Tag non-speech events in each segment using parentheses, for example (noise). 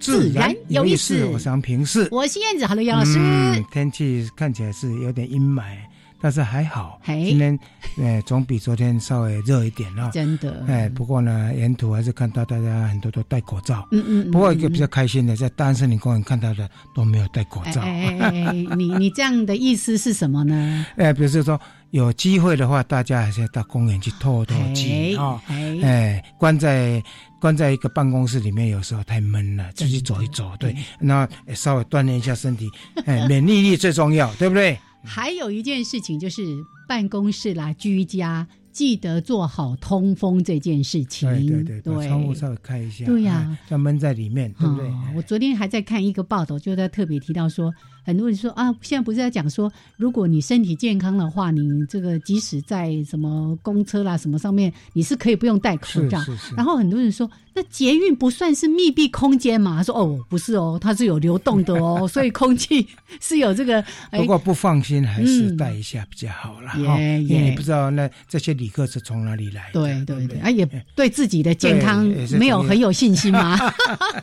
自然有意思。我是杨平视，我是燕子，好了，杨老师。嗯天气看起来是有点阴霾，但是还好，今天呃总比昨天稍微热一点哦。真的，哎，不过呢，沿途还是看到大家很多都戴口罩。嗯嗯。不过一个比较开心的，在大安森林公园看到的都没有戴口罩。哎，你你这样的意思是什么呢？哎，比如说。有机会的话，大家还是要到公园去透透气啊！哎，关在关在一个办公室里面，有时候太闷了，出去走一走，对，那稍微锻炼一下身体，哎，免疫力最重要，对不对？还有一件事情就是办公室啦，居家。记得做好通风这件事情。对对对，把窗户稍微开一下。对呀，要闷在里面，对不对？我昨天还在看一个报道，就在特别提到说，很多人说啊，现在不是在讲说，如果你身体健康的话，你这个即使在什么公车啦什么上面，你是可以不用戴口罩。然后很多人说，那捷运不算是密闭空间嘛？他说哦，不是哦，它是有流动的哦，所以空气是有这个。不过不放心，还是戴一下比较好了。好你不知道那这些。旅客是从哪里来？对对对，啊，也对自己的健康没有很有信心吗？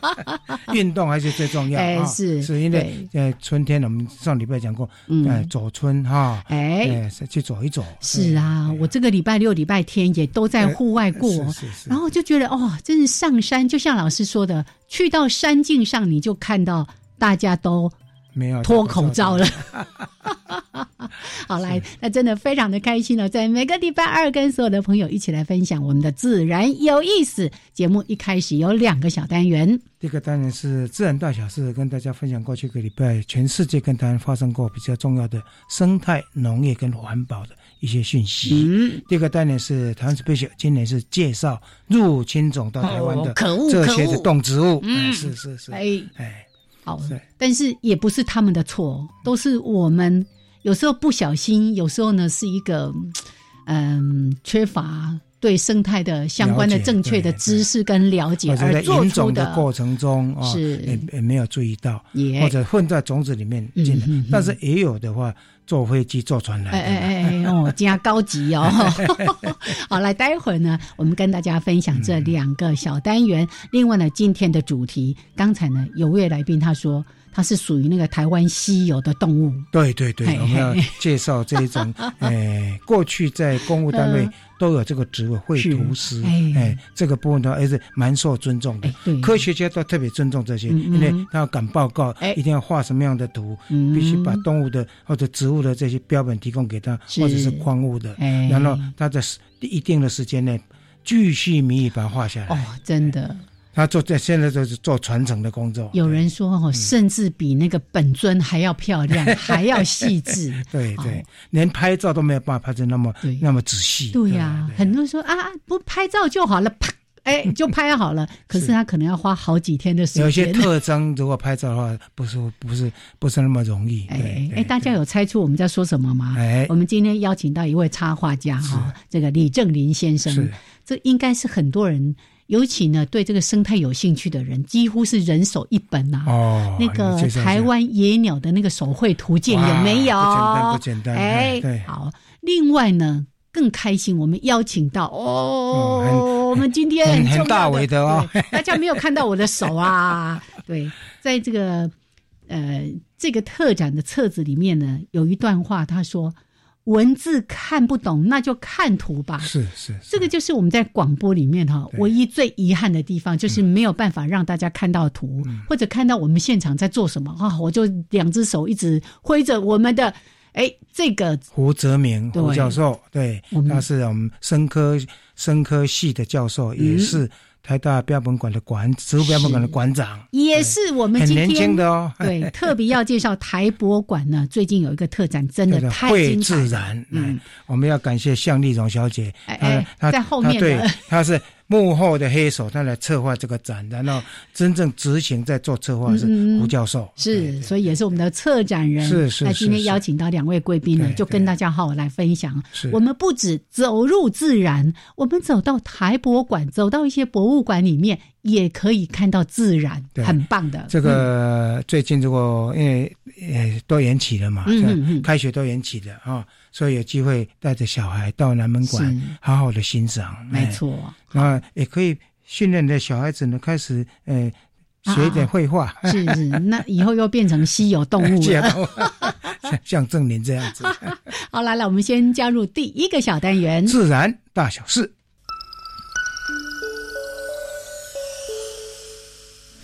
(laughs) 运动还是最重要啊！是是因为呃，春天我们上礼拜讲过，嗯，走春哈，哎，去走一走。是啊，我这个礼拜六、礼拜天也都在户外过，然后就觉得哦，真是上山，就像老师说的，去到山径上，你就看到大家都。没有脱口罩了，(laughs) 好来，那真的非常的开心了。在每个礼拜二，跟所有的朋友一起来分享我们的自然有意思节目。一开始有两个小单元，第一个单元是自然大小事，跟大家分享过去一个礼拜全世界跟台湾发生过比较重要的生态、农业跟环保的一些讯息。嗯，第二个单元是台湾 special，今年是介绍入侵种到台湾的这些的动植物。嗯，是是是，哎哎。好，但是也不是他们的错，都是我们有时候不小心，有时候呢是一个嗯缺乏对生态的相关的正确的知识跟了解而做出的过程中啊，是。也也没有注意到，或者混在种子里面进来，但是也有的话。坐飞机、坐船来，哎哎哎哦，加高级哦！(laughs) 好，来，待会儿呢，我们跟大家分享这两个小单元。另外呢，今天的主题，刚才呢有位来宾他说。它是属于那个台湾稀有的动物。对对对，我们要介绍这一种，(laughs) 哎，过去在公务单位都有这个职位，绘图师，哎，这个部分的话还是蛮受尊重的。科学家都特别尊重这些，因为他要赶报告，一定要画什么样的图，必须把动物的或者植物的这些标本提供给他，或者是矿物的，然后他在一定的时间内，继续迷语把它画下来。哦，真的。他做在现在就是做传承的工作。有人说哦，甚至比那个本尊还要漂亮，(laughs) 还要细致。对对，连拍照都没有办法拍成那么那么仔细。对呀，很多人说啊，不拍照就好了，啪，哎，(laughs) 就拍好了。可是他可能要花好几天的时间。有些特征，如果拍照的话，不是不是不是那么容易。哎哎，大家有猜出我们在说什么吗？哎，我们今天邀请到一位插画家哈，这个李正林先生，这应该是很多人。尤其呢，对这个生态有兴趣的人，几乎是人手一本呐。哦，那个台湾野鸟的那个手绘图鉴有没有？不简单，不简单。哎，好。另外呢，更开心，我们邀请到哦，我们今天很大伟的哦，大家没有看到我的手啊。(laughs) 对，在这个呃这个特展的册子里面呢，有一段话，他说：“文字看不懂，那就看图吧。是是，这个就是我们在广播里面哈，唯一最遗憾的地方，就是没有办法让大家看到图，或者看到我们现场在做什么啊！我就两只手一直挥着我们的，哎，这个胡泽明胡教授，对，他是我们生科生科系的教授，也是。台大标本馆的馆，植物标本馆的馆长，也是我们很年轻的哦。(laughs) 对，特别要介绍台博馆呢，最近有一个特展，真的 (laughs) 太精彩。自然，嗯，我们要感谢向丽荣小姐，哎，在后面对，她是。幕后的黑手，他来策划这个展，然后真正执行在做策划是胡教授，是，所以也是我们的策展人。是是。那今天邀请到两位贵宾呢，就跟大家好好来分享。是我们不止走入自然，我们走到台博馆，走到一些博物馆里面，也可以看到自然，很棒的。这个最近如果因为呃都延期了嘛，开学都延期了啊。所以有机会带着小孩到南门馆，好好的欣赏。没错，那也可以训练的小孩子呢，开始呃学一点绘画。是是，那以后又变成稀有动物了，(laughs) 像正林这样子。(laughs) 好，来了，我们先加入第一个小单元：自然大小事。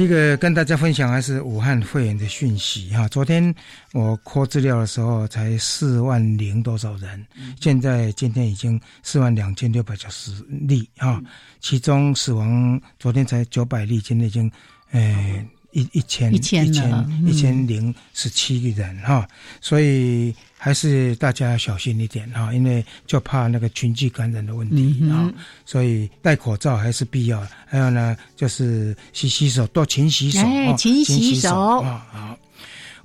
第一个跟大家分享还是武汉肺炎的讯息哈。昨天我扩资料的时候才四万零多少人，现在今天已经四万两千六百九十例哈，其中死亡昨天才九百例，今天已经。诶，一一千一千一千一千零十七个人哈，所以还是大家小心一点哈，因为就怕那个群聚感染的问题啊，所以戴口罩还是必要。还有呢，就是洗洗手，多勤洗手，勤洗手啊，好。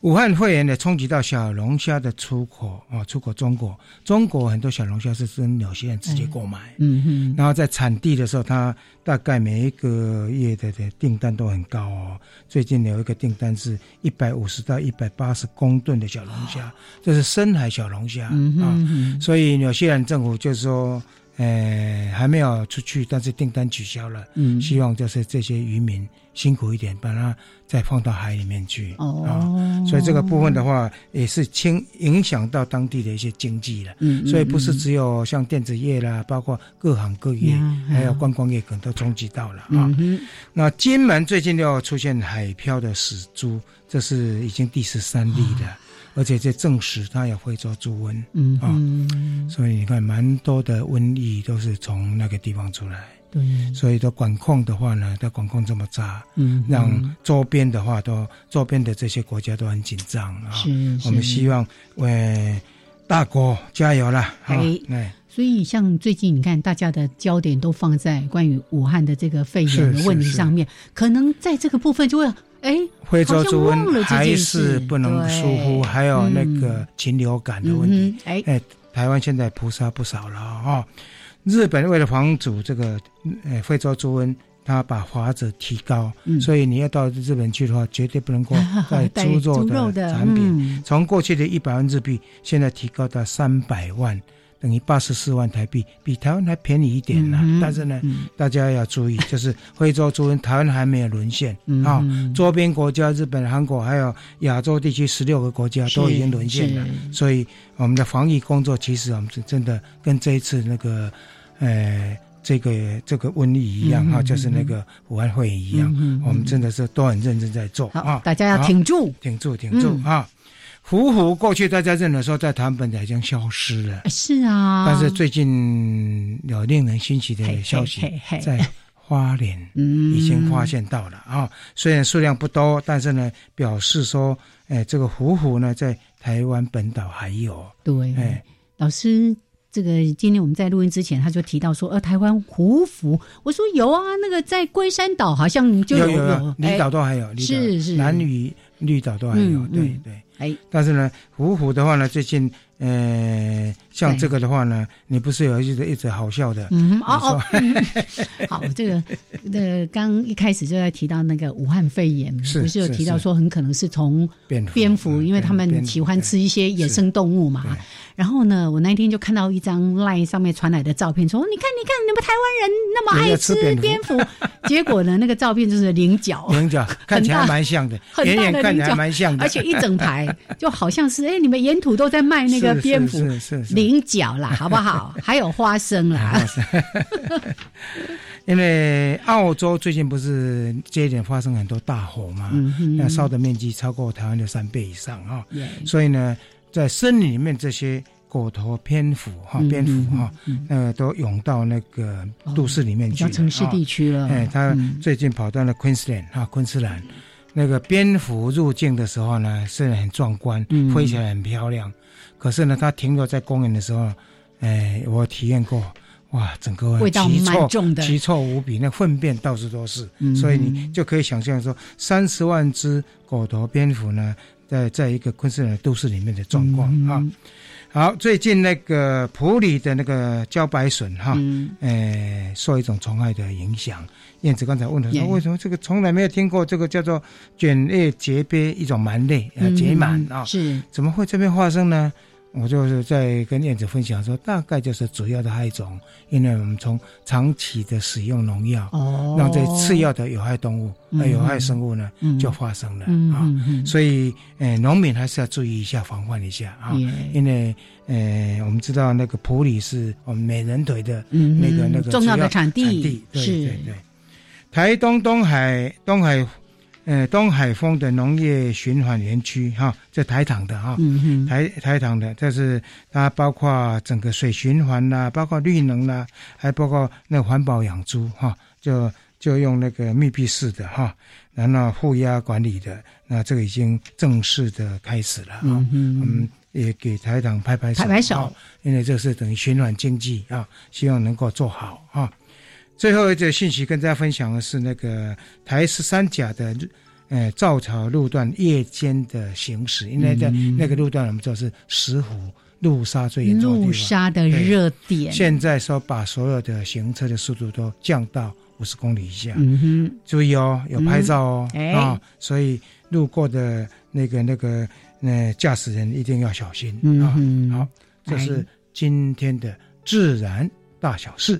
武汉肺炎的冲击到小龙虾的出口啊，出口中国，中国很多小龙虾是跟纽西兰直接购买，嗯哼，然后在产地的时候，它大概每一个月的的订单都很高哦。最近有一个订单是一百五十到一百八十公吨的小龙虾，这是深海小龙虾啊，所以纽西兰政府就是说。呃，还没有出去，但是订单取消了。嗯，希望就是这些渔民辛苦一点，把它再放到海里面去。哦，所以这个部分的话，也是轻影响到当地的一些经济了。嗯，所以不是只有像电子业啦，包括各行各业，还有观光业，可能都冲击到了啊。那金门最近又出现海漂的死猪，这是已经第十三例了。而且这证实它有非洲猪瘟，嗯啊，所以你看，蛮多的瘟疫都是从那个地方出来。对，所以说管控的话呢，它管控这么差，嗯，让周边的话都周边的这些国家都很紧张啊。是，我们希望为大国加油了。哎，哎，所以像最近你看，大家的焦点都放在关于武汉的这个肺炎的问题上面，可能在这个部分就会。哎，非洲猪瘟还是不能疏忽，还有那个禽流感的问题。哎，台湾现在扑杀不少了啊！日本为了防止这个呃非洲猪瘟，他把华子提高，所以你要到日本去的话，绝对不能够 (laughs) 带猪肉的产品。从过去的一百万日币，现在提高到三百万。等于八十四万台币，比台湾还便宜一点呢。但是呢，大家要注意，(laughs) 就是非洲猪瘟，台湾还没有沦陷啊。周边国家，日本、韩国，还有亚洲地区十六个国家都已经沦陷了。所以，我们的防疫工作其实我们是真的跟这一次那个，呃，这个这个瘟疫一样哈，就是那个武汉肺炎一样，我们真的是都很认真在做啊。大家要挺住，挺住，挺住啊！虎虎过去大家认的时候，在台湾本岛已经消失了。是啊，但是最近有令人欣喜的消息，在花莲 (laughs) 已经发现到了啊。虽然数量不多，但是呢，表示说，哎，这个虎虎呢，在台湾本岛还有。对，哎，老师，这个今天我们在录音之前，他就提到说，呃，台湾虎虎，我说有啊，那个在龟山岛好像就有有，离岛都还有，是是，南屿绿岛都还有，对对。哎，但是呢，虎虎的话呢，最近呃，像这个的话呢，你不是有一直一直好笑的？嗯哦哦，好，这个 (laughs) 那个刚一开始就在提到那个武汉肺炎，不是有提到说很可能是从蝙蝠，因为他们喜欢吃一些野生动物嘛。然后呢，我那天就看到一张 LINE 上面传来的照片，说你看你看，你们台湾人那么爱吃蝙蝠，(laughs) 结果呢，那个照片就是菱角，菱角看起来蛮像的，(laughs) 远远看起来蛮像的，而且一整排就好像是哎，你们沿途都在卖那个。蝙蝠菱角啦，(laughs) 好不好？还有花生啦。(laughs) 因为澳洲最近不是接连发生很多大火嘛，那烧的面积超过台湾的三倍以上啊。所以呢，在森林里面这些狗头蝙蝠哈，蝙蝠哈，呃，都涌到那个都市里面去，城市地区了。哎，他最近跑到了昆士兰啊，昆士兰那个蝙蝠入境的时候呢，是很壮观，飞起来很漂亮。可是呢，它停留在公园的时候，哎，我体验过，哇，整个味道蛮重的，奇臭无比，那粪便到处都是，所以你就可以想象说，三十万只狗头蝙蝠呢，在在一个昆士兰都市里面的状况啊。好，最近那个普里的那个茭白笋哈，诶，受一种虫害的影响。燕子刚才问他说，为什么这个从来没有听过这个叫做卷叶节鳖一种蛮类啊，结螨啊，是怎么会这边发生呢？我就是在跟燕子分享说，大概就是主要的害种，因为我们从长期的使用农药，哦，让这次要的有害动物、有害生物呢，就发生了啊。所以，呃，农民还是要注意一下，防范一下啊。因为，呃，我们知道那个普里是我们美人腿的那个那个重要的产地，对对对。台东东海东海。呃，东海丰的农业循环园区哈，在台糖的哈，台台糖的，这是它包括整个水循环啦，包括绿能啦，还包括那环保养猪哈，就就用那个密闭式的哈，然后负压管理的，那这个已经正式的开始了啊，嗯，也给台糖拍拍手，拍拍手，因为这是等于循环经济啊，希望能够做好啊。最后一则信息跟大家分享的是那个台十三甲的，呃，造桥路段夜间的行驶，因为在那个路段我们知道是石虎路沙最严重的路杀的热点。现在说把所有的行车的速度都降到五十公里以下，嗯哼，注意哦，有拍照哦，啊，所以路过的那个那个呃驾驶人一定要小心啊。好，这是今天的自然大小事。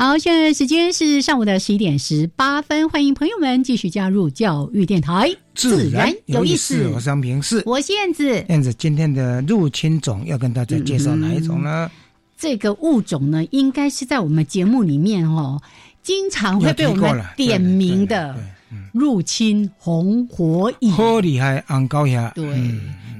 好，现在时间是上午的十一点十八分，欢迎朋友们继续加入教育电台，自然有意思。我是张平，是我是燕子。燕子，今天的入侵种要跟大家介绍哪一种呢？这个物种呢，应该是在我们节目里面哦，经常会被我们点名的入侵红火蚁，好厉害，昂高呀，对。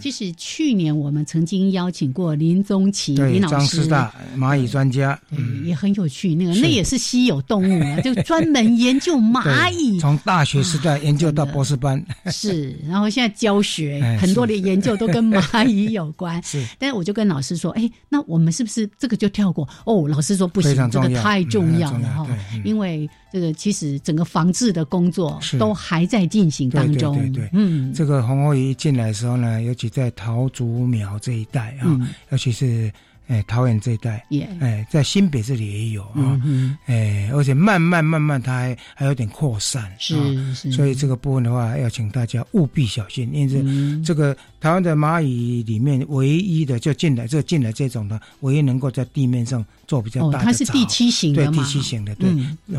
就是去年我们曾经邀请过林宗奇林老师，大蚂蚁专家，也很有趣。那个那也是稀有动物啊，(laughs) 就专门研究蚂蚁，从大学时代研究到博士班。是，然后现在教学很多的研究都跟蚂蚁有关。是，但是我就跟老师说，哎，那我们是不是这个就跳过？哦，老师说不行，这个太重要了哈，因为。这个其实整个防治的工作都还在进行当中。对对对，嗯，这个红火蚁进来的时候呢，尤其在桃竹苗这一带啊，尤其是。哎，桃园这一带，哎，在新北这里也有啊，哎，而且慢慢慢慢，它还还有点扩散，是是，所以这个部分的话，要请大家务必小心，因为这个台湾的蚂蚁里面唯一的就进来，就进来这种的，唯一能够在地面上做比较大的它是第七型的对，第七型的，对，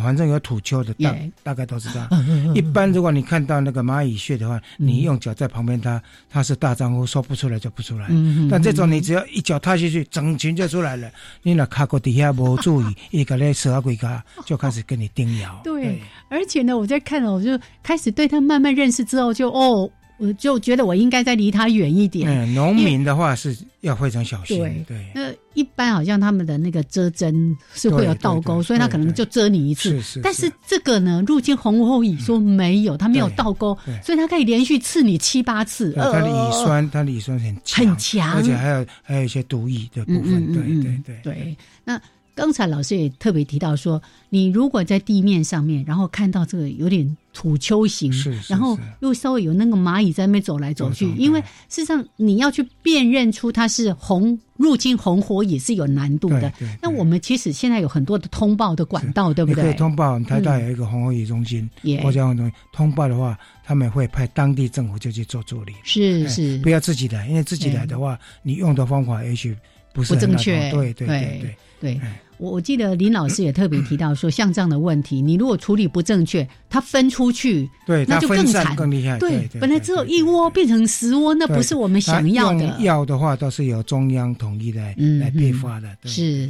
反正有土丘的，大大概都是这样。一般如果你看到那个蚂蚁穴的话，你用脚在旁边，它它是大丈夫，说不出来就不出来。但这种你只要一脚踏下去，整群就出来了。你那卡过底下没注意，(laughs) 一个嘞蛇鬼卡 (laughs) 就开始跟你叮咬。对，而且呢，我在看了，我就开始对它慢慢认识之后，就哦。我就觉得我应该再离他远一点。嗯，农民的话是要非常小心。对对。那一般好像他们的那个遮针是会有倒钩，所以他可能就遮你一次。是是。但是这个呢，入侵红火蚁说没有，他没有倒钩，所以他可以连续刺你七八次。它的乙酸，它的乙酸很强，很强，而且还有还有一些毒液的部分。对对对。对，那。刚才老师也特别提到说，你如果在地面上面，然后看到这个有点土丘形，然后又稍微有那个蚂蚁在那边走来走去，因为事实上你要去辨认出它是红入侵红火也是有难度的。那我们其实现在有很多的通报的管道，对不对？可以通报，台大有一个红火蚁中心，或者东西通报的话，他们会派当地政府就去做助理。是是，不要自己来，因为自己来的话，你用的方法也许不是正确。对对对对。我我记得林老师也特别提到说，像这样的问题，你如果处理不正确，它分出去，对，那就更惨，更厉害。对，本来只有一窝变成十窝，那不是我们想要的。要的话，都是由中央统一来来配发的。是。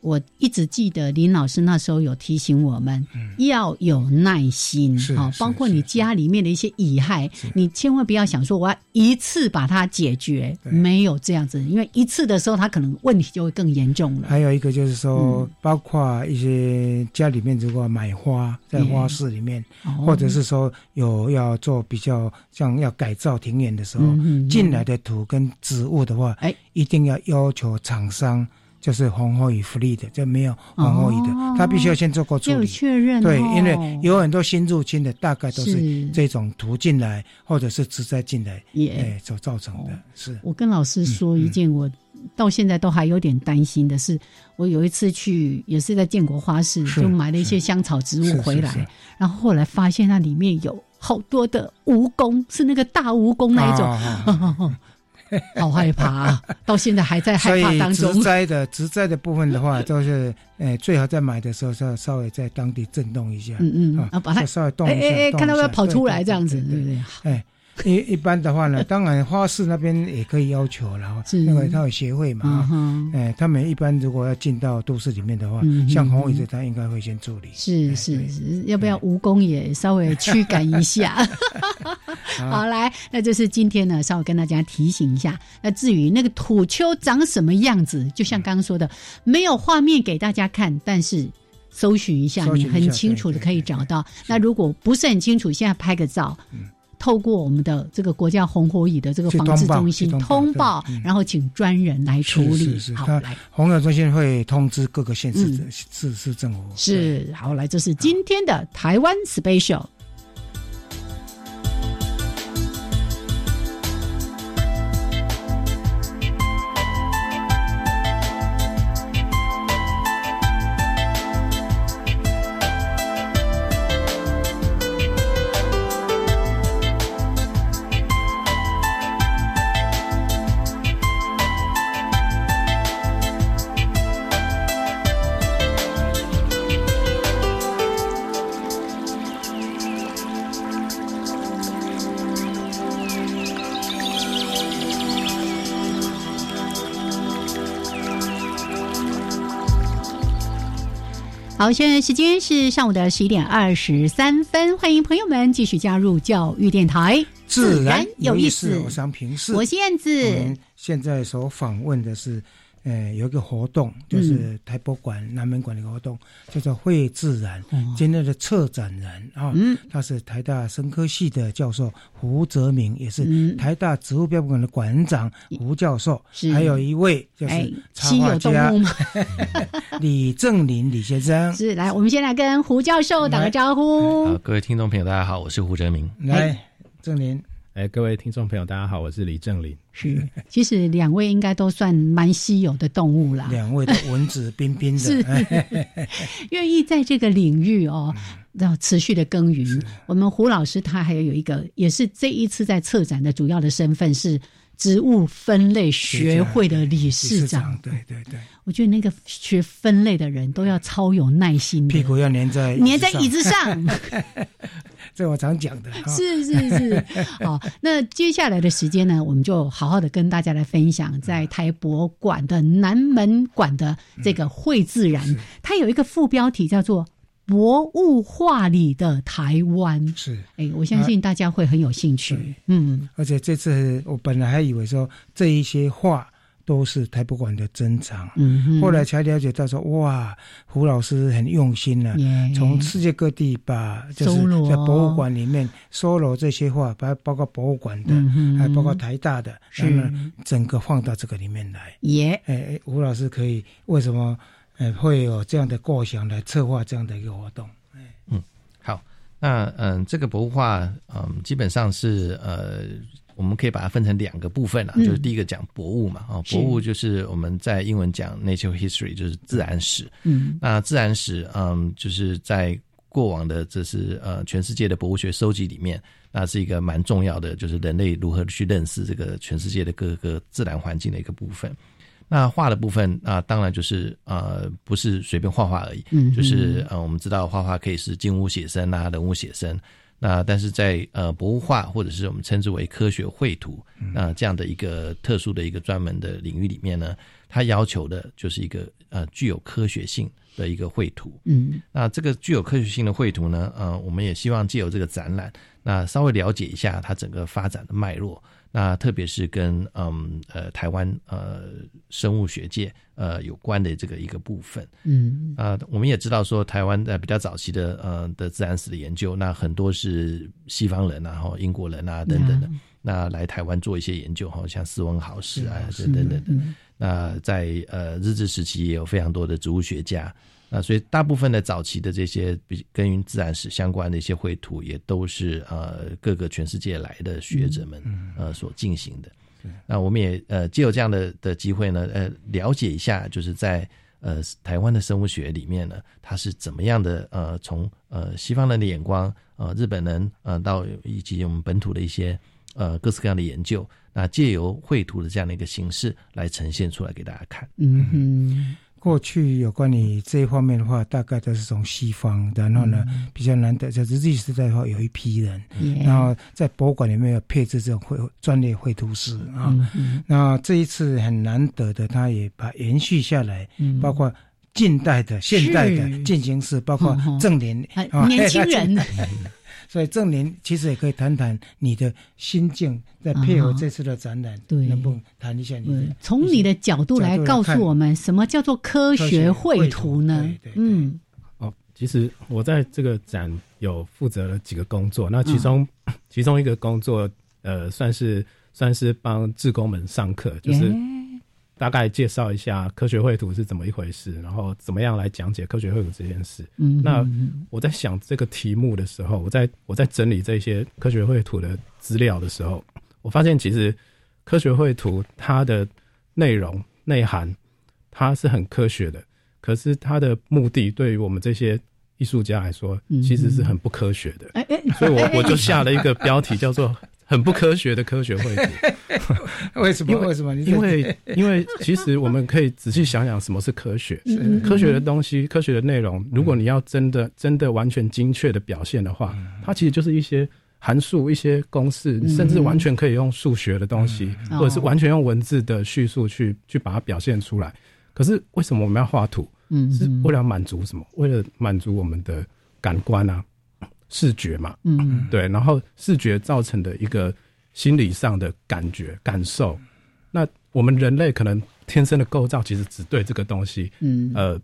我一直记得林老师那时候有提醒我们，要有耐心哈，包括你家里面的一些遗害，你千万不要想说我要一次把它解决，没有这样子，因为一次的时候它可能问题就会更严重了。还有一个就是说，包括一些家里面如果买花在花市里面，或者是说有要做比较像要改造庭院的时候，进来的土跟植物的话，哎，一定要要求厂商。就是红火蚁福利的，就没有红火蚁的，他必须要先做过处理，确认。对，因为有很多新入侵的，大概都是这种途进来，或者是直栽进来，哎，所造成的。是。我跟老师说一件，我到现在都还有点担心的是，我有一次去，也是在建国花市，就买了一些香草植物回来，然后后来发现那里面有好多的蜈蚣，是那个大蜈蚣那一种。(laughs) (laughs) 好害怕，(laughs) 到现在还在害怕当中。植栽的植栽的部分的话，就是诶，(laughs) 最好在买的时候稍稍微在当地震动一下，嗯嗯，啊，把它稍微动一下，看到要跑出来这样子，对不对？哎。一一般的话呢，当然花市那边也可以要求，然后因为他有协会嘛，哎，他们一般如果要进到都市里面的话，像红尾这他应该会先处理。是是是，要不要蜈蚣也稍微驱赶一下？(laughs) (laughs) 好，来，那就是今天呢，稍微跟大家提醒一下。那至于那个土丘长什么样子，就像刚刚说的，没有画面给大家看，但是搜寻一下，你很清楚的可以找到。那如果不是很清楚，现在拍个照。透过我们的这个国家红火蚁的这个防治中心通报，然后请专人来处理。好，来红火中心会通知各个县市市市政府。是，好，来，这是今天的台湾 special。好，现在时间是上午的十一点二十三分，欢迎朋友们继续加入教育电台，自然有意思。我想平视，我是燕子。现在所访问的是。呃，有一个活动，就是台博馆南门馆的一个活动，叫做“会自然”。今天的策展人啊，他是台大生科系的教授胡泽明，也是台大植物标本馆的馆长胡教授。还有一位就是插画家 (laughs) (laughs) 李正林李先生。是来，我们先来跟胡教授打个招呼。好，各位听众朋友，大家好，我是胡泽明。来，正林。哎，各位听众朋友，大家好，我是李正林。是，(laughs) 其实两位应该都算蛮稀有的动物啦。两位的文质 (laughs) 彬彬的，是 (laughs) 愿意在这个领域哦，要持续的耕耘。我们胡老师他还有有一个，也是这一次在策展的主要的身份是植物分类学会的理事长。对对对，我觉得那个学分类的人都要超有耐心，屁股要粘在粘在椅子上。这我常讲的。是是是，好，(laughs) 那接下来的时间呢，我们就好好的跟大家来分享，在台博馆的南门馆的这个绘自然，它有一个副标题叫做。博物画里的台湾是，哎，我相信大家会很有兴趣。嗯，而且这次我本来还以为说这一些画都是台博馆的珍藏，嗯，后来才了解到说，哇，胡老师很用心了，从世界各地把就是在博物馆里面收罗这些画，包包括博物馆的，还包括台大的，是整个放到这个里面来。耶，哎，胡老师可以为什么？呃，会有这样的构想来策划这样的一个活动。嗯，好，那嗯，这个博物画，嗯，基本上是呃，我们可以把它分成两个部分了，就是第一个讲博物嘛，啊，博物就是我们在英文讲 natural history，就是自然史。嗯，那自然史，嗯，就是在过往的这是呃全世界的博物学收集里面，那是一个蛮重要的，就是人类如何去认识这个全世界的各个自然环境的一个部分。那画的部分啊，当然就是呃，不是随便画画而已，嗯，就是呃，我们知道画画可以是静物写生啊，人物写生，那但是在呃博物画或者是我们称之为科学绘图那这样的一个特殊的一个专门的领域里面呢，它要求的就是一个呃具有科学性的一个绘图，嗯，那这个具有科学性的绘图呢，呃，我们也希望借由这个展览，那稍微了解一下它整个发展的脉络。那特别是跟嗯呃台湾呃生物学界呃有关的这个一个部分，嗯。啊我们也知道说台湾在比较早期的呃的自然史的研究，那很多是西方人啊，然后英国人啊等等的，那来台湾做一些研究哈，像斯文豪氏啊等等等，那在呃日治时期也有非常多的植物学家。那所以大部分的早期的这些比跟自然史相关的一些绘图，也都是呃各个全世界来的学者们呃所进行的。那我们也呃借有这样的的机会呢，呃了解一下，就是在呃台湾的生物学里面呢，它是怎么样的呃从呃西方人的眼光呃日本人呃到以及我们本土的一些呃各式各样的研究，那借由绘图的这样的一个形式来呈现出来给大家看。嗯哼。过去有关于这一方面的话，大概都是从西方，然后呢比较难得，在日治时代的话，有一批人，然后在博物馆里面有配置这种绘专业绘图师啊。那这一次很难得的，他也把延续下来，包括近代的、现代的进行式，包括正年年轻人。(laughs) 所以郑林其实也可以谈谈你的心境，再配合这次的展览，对能不能谈一下你？从你的角度来告诉我们，什么叫做科学绘图呢？嗯，哦，其实我在这个展有负责了几个工作，那其中 (coughs) 其中一个工作，呃，算是算是帮志工们上课，就是。大概介绍一下科学绘图是怎么一回事，然后怎么样来讲解科学绘图这件事。嗯，那我在想这个题目的时候，我在我在整理这些科学绘图的资料的时候，我发现其实科学绘图它的内容内涵它是很科学的，可是它的目的对于我们这些艺术家来说，其实是很不科学的。所以我我就下了一个标题 (laughs) 叫做。很不科学的科学绘图，为什么？为什么？因为因为其实我们可以仔细想想，什么是科学？科学的东西，科学的内容，如果你要真的真的完全精确的表现的话，它其实就是一些函数、一些公式，甚至完全可以用数学的东西，或者是完全用文字的叙述去去把它表现出来。可是为什么我们要画图？嗯，是为了满足什么？为了满足我们的感官啊。视觉嘛，嗯，对，然后视觉造成的一个心理上的感觉感受，那我们人类可能天生的构造其实只对这个东西，嗯，呃，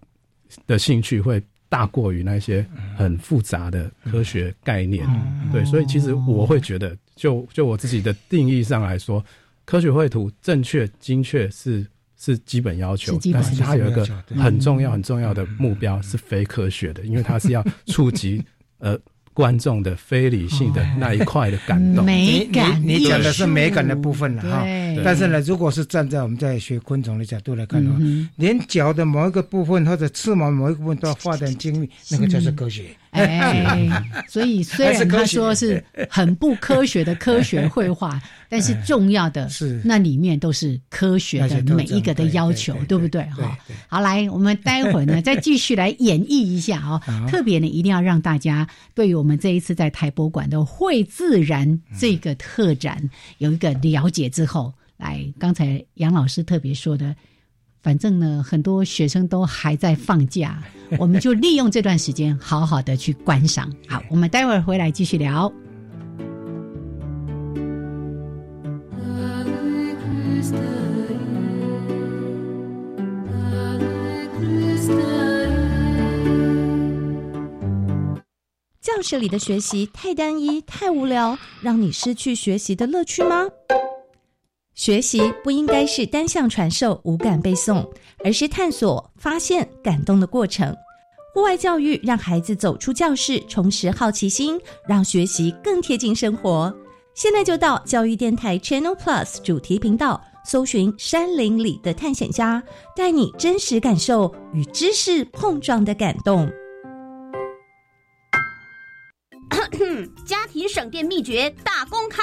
的兴趣会大过于那些很复杂的科学概念，对，所以其实我会觉得，就就我自己的定义上来说，科学绘图正确精确是是基本要求，但是它有一个很重要很重要的目标是非科学的，因为它是要触及呃。观众的非理性的那一块的感动，美感，你讲的是美感的部分了哈。但是呢，如果是站在我们在学昆虫的角度来看的话，连脚的某一个部分或者翅毛某一个部分都要画的精密，那个就是科学。哎，所以虽然他说是很不科学的科学绘画，(laughs) 但是重要的是。那里面都是科学的每一个的要求，对不对？哈，好，来，我们待会儿呢 (laughs) 再继续来演绎一下哦。特别呢，一定要让大家对于我们这一次在台博馆的会自然这个特展有一个了解之后，来，刚才杨老师特别说的。反正呢，很多学生都还在放假，(laughs) 我们就利用这段时间好好的去观赏。(laughs) 好，我们待会儿回来继续聊。教室里的学习太单一、太无聊，让你失去学习的乐趣吗？学习不应该是单向传授、无感背诵，而是探索、发现、感动的过程。户外教育让孩子走出教室，重拾好奇心，让学习更贴近生活。现在就到教育电台 Channel Plus 主题频道，搜寻《山林里的探险家》，带你真实感受与知识碰撞的感动。(coughs) 家庭省电秘诀大公开。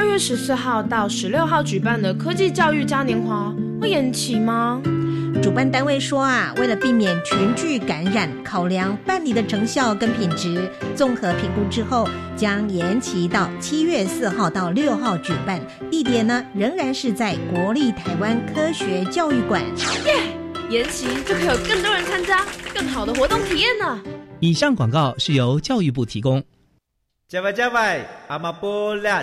二月十四号到十六号举办的科技教育嘉年华会延期吗？主办单位说啊，为了避免群聚感染，考量办理的成效跟品质，综合评估之后，将延期到七月四号到六号举办。地点呢，仍然是在国立台湾科学教育馆。耶，延期就可以有更多人参加，更好的活动体验呢。以上广告是由教育部提供。加外加外，阿玛波拉，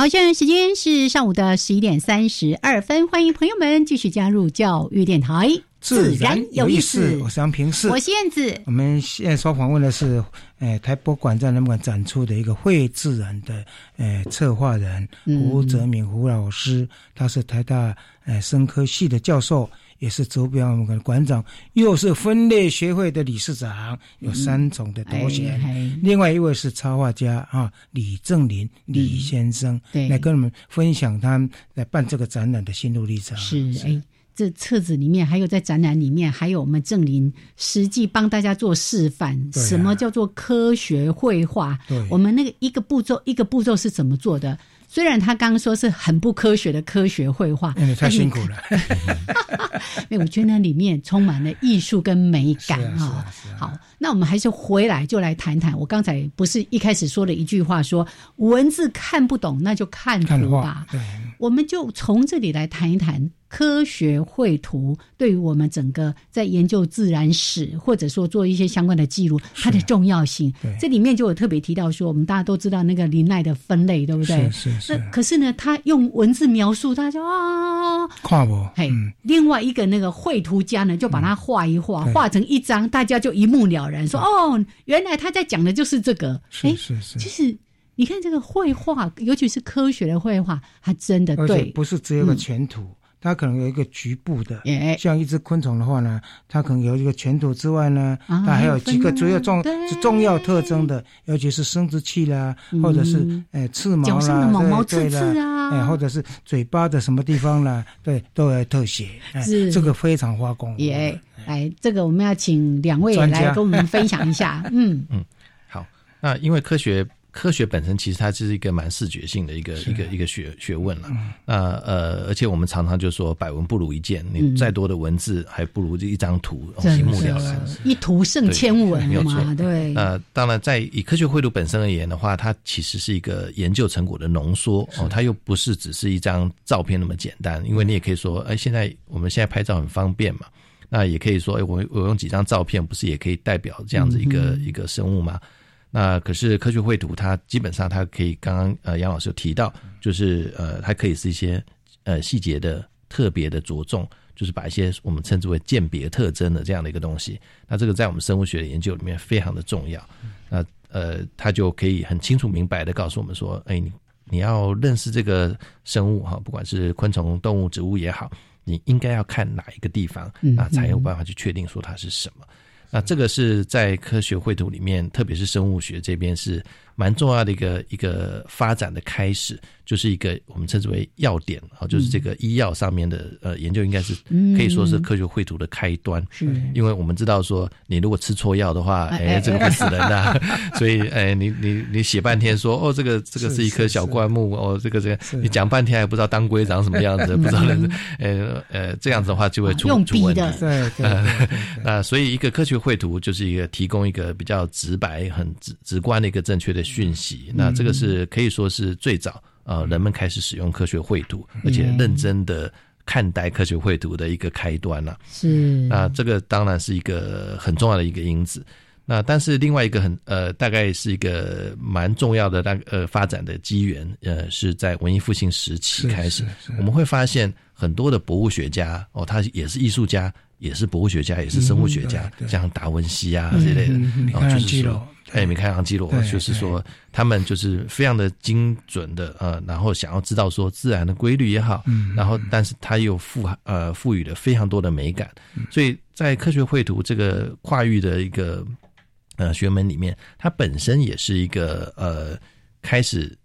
好，现在时间是上午的十一点三十二分，欢迎朋友们继续加入教育电台，自然有意思。我是杨平世，我是燕子。我们现在所访问的是，呃，台博馆在那馆展出的一个会自然的，呃，策划人胡泽敏胡老师，他是台大呃生科系的教授。也是周边我们的馆长，又是分类学会的理事长，有三种的头衔。另外一位是插画家啊，李正林李先生，来跟我们分享他来办这个展览的心路历程。是哎，这册子里面还有在展览里面还有我们正林实际帮大家做示范，什么叫做科学绘画？我们那个一个步骤一个步骤是怎么做的？虽然他刚刚说是很不科学的科学绘画，太辛苦了。因 (laughs) 为我觉得那里面充满了艺术跟美感啊。好，那我们还是回来就来谈谈。我刚才不是一开始说了一句话，说文字看不懂，那就看图吧。我们就从这里来谈一谈。科学绘图对于我们整个在研究自然史，或者说做一些相关的记录，它的重要性。这里面就有特别提到说，我们大家都知道那个林奈的分类，对不对？是是。那可是呢，他用文字描述，他就啊，跨不？嘿，另外一个那个绘图家呢，就把它画一画，画成一张，大家就一目了然，说哦，原来他在讲的就是这个。是是是。就是你看这个绘画，尤其是科学的绘画，它真的对，不是只有个全图。它可能有一个局部的，像一只昆虫的话呢，它可能有一个全图之外呢，它还有几个主要重重要特征的，尤其是生殖器啦，或者是诶翅毛啦，毛毛刺刺啊，诶或者是嘴巴的什么地方啦，对，都有特写，是这个非常花工。耶，哎，这个我们要请两位来跟我们分享一下。嗯 (laughs) 嗯，好，那因为科学。科学本身其实它是一个蛮视觉性的一个一个一个学学问了。那呃，而且我们常常就说百闻不如一见，你再多的文字还不如这一张图一目了然。一图胜千文嘛，对。那当然，在以科学绘图本身而言的话，它其实是一个研究成果的浓缩哦，它又不是只是一张照片那么简单。因为你也可以说，哎，现在我们现在拍照很方便嘛，那也可以说，哎，我我用几张照片，不是也可以代表这样子一个一个生物吗？那可是科学绘图，它基本上它可以，刚刚呃杨老师有提到，就是呃它可以是一些呃细节的特别的着重，就是把一些我们称之为鉴别特征的这样的一个东西，那这个在我们生物学的研究里面非常的重要。那呃它就可以很清楚明白的告诉我们说，哎你你要认识这个生物哈，不管是昆虫、动物、植物也好，你应该要看哪一个地方，那才有办法去确定说它是什么。那这个是在科学绘图里面，特别是生物学这边是蛮重要的一个一个发展的开始。就是一个我们称之为要点啊，就是这个医药上面的呃研究，应该是可以说是科学绘图的开端。是，因为我们知道说，你如果吃错药的话，哎，这个会死人的。(laughs) 所以，哎，你你你写半天说，哦，这个这个是一棵小灌木，哦，这个这个，你讲半天还不知道当归长什么样子，不知道人，呃呃，这样子的话就会出出问题。对对。(laughs) 那所以一个科学绘图就是一个提供一个比较直白、很直直观的一个正确的讯息。那这个是可以说是最早。呃，人们开始使用科学绘图，而且认真的看待科学绘图的一个开端了。是，那这个当然是一个很重要的一个因子。那但是另外一个很呃，大概是一个蛮重要的那呃发展的机缘，呃，是在文艺复兴时期开始，我们会发现很多的博物学家哦，他也是艺术家，也是博物学家，也是生物学家，像达文西啊这类的，然后就是说。哎，米开朗基罗就是说，他们就是非常的精准的呃，然后想要知道说自然的规律也好，嗯然后但是他又赋呃赋予了非常多的美感，所以在科学绘图这个跨域的一个呃学门里面，它本身也是一个呃开始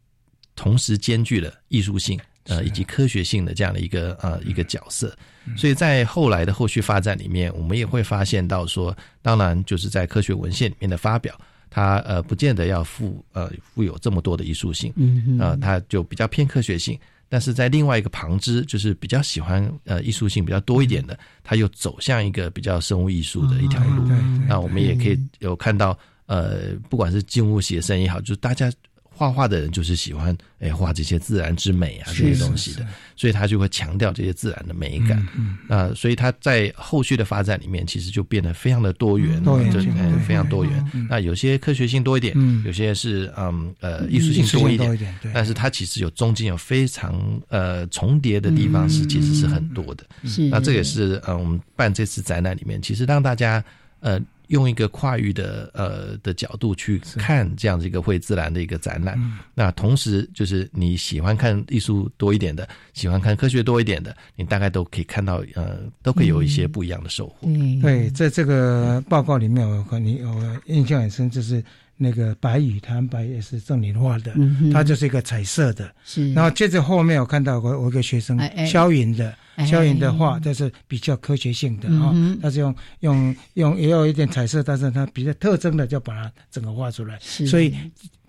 同时兼具了艺术性呃以及科学性的这样的一个呃一个角色，所以在后来的后续发展里面，我们也会发现到说，当然就是在科学文献里面的发表。它呃不见得要富呃富有这么多的艺术性，嗯啊，它就比较偏科学性。但是在另外一个旁支，就是比较喜欢呃艺术性比较多一点的，它又走向一个比较生物艺术的一条路。那我们也可以有看到呃，不管是静物写生也好，就是大家。画画的人就是喜欢哎画这些自然之美啊这些东西的，所以他就会强调这些自然的美感。那所以他在后续的发展里面，其实就变得非常的多元，就非常多元。那有些科学性多一点，有些是嗯呃艺术性多一点，但是它其实有中间有非常呃重叠的地方是其实是很多的。那这也是嗯我们办这次展览里面，其实让大家呃。用一个跨域的呃的角度去看这样子一个会自然的一个展览，那同时就是你喜欢看艺术多一点的，喜欢看科学多一点的，你大概都可以看到呃，都可以有一些不一样的收获。嗯对，在这个报告里面，我和你我印象很深，就是那个白羽滩白也是郑林画的，它就是一个彩色的。是，然后接着后面我看到我我一个学生肖云的。肖云的画，这是比较科学性的啊，它是用用用也有一点彩色，但是它比较特征的就把它整个画出来，所以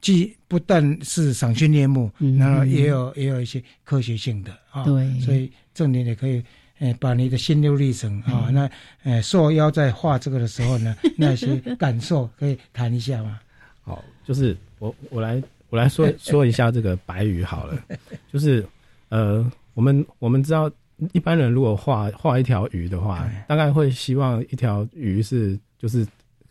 既不但是赏心悦目，然后也有也有一些科学性的啊，对，所以郑林也可以呃把你的心路历程啊，那呃受邀在画这个的时候呢，(laughs) 那些感受可以谈一下吗？好，就是我我来我来说 (laughs) 说一下这个白鱼好了，就是呃我们我们知道。一般人如果画画一条鱼的话，大概会希望一条鱼是就是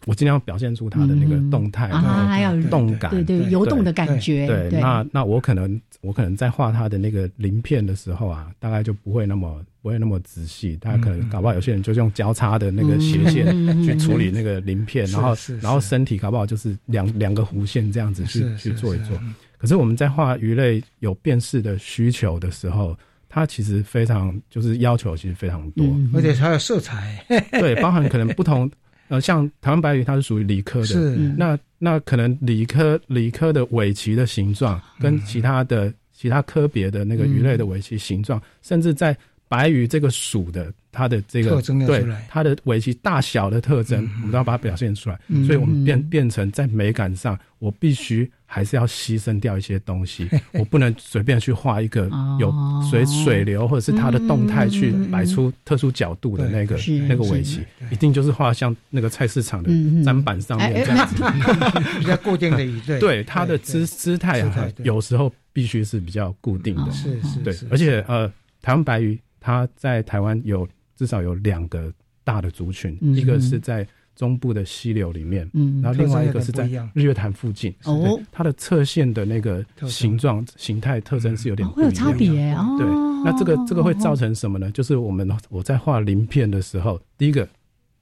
我尽量表现出它的那个动态啊，还有动感，对对，游动的感觉。对，那那我可能我可能在画它的那个鳞片的时候啊，大概就不会那么不会那么仔细。大家可能搞不好有些人就是用交叉的那个斜线去处理那个鳞片，然后然后身体搞不好就是两两个弧线这样子去去做一做。可是我们在画鱼类有辨识的需求的时候。它其实非常就是要求其实非常多，而且还有色彩，(laughs) 对，包含可能不同，呃，像台湾白鱼它是属于理科的，是。那那可能理科理科的尾鳍的形状跟其他的其他科别的那个鱼类的尾鳍形状，甚至在白鱼这个属的它的这个对它的尾鳍大小的特征，我们都要把它表现出来。所以，我们变变成在美感上，我必须还是要牺牲掉一些东西，(laughs) 我不能随便去画一个有水水流或者是它的动态去摆出特殊角度的那个那个尾鳍，一定就是画像那个菜市场的砧板上面这样子，(laughs) 比较固定的鱼。对。它的姿姿态啊，有时候必须是比较固定的。是是，对，而且呃，台湾白鱼。它在台湾有至少有两个大的族群，一个是在中部的溪流里面，嗯，然后另外一个是在日月潭附近。哦，它的侧线的那个形状、形态特征是有点会有差别哦。对，那这个这个会造成什么呢？就是我们我在画鳞片的时候，第一个。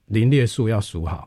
林列数要数好，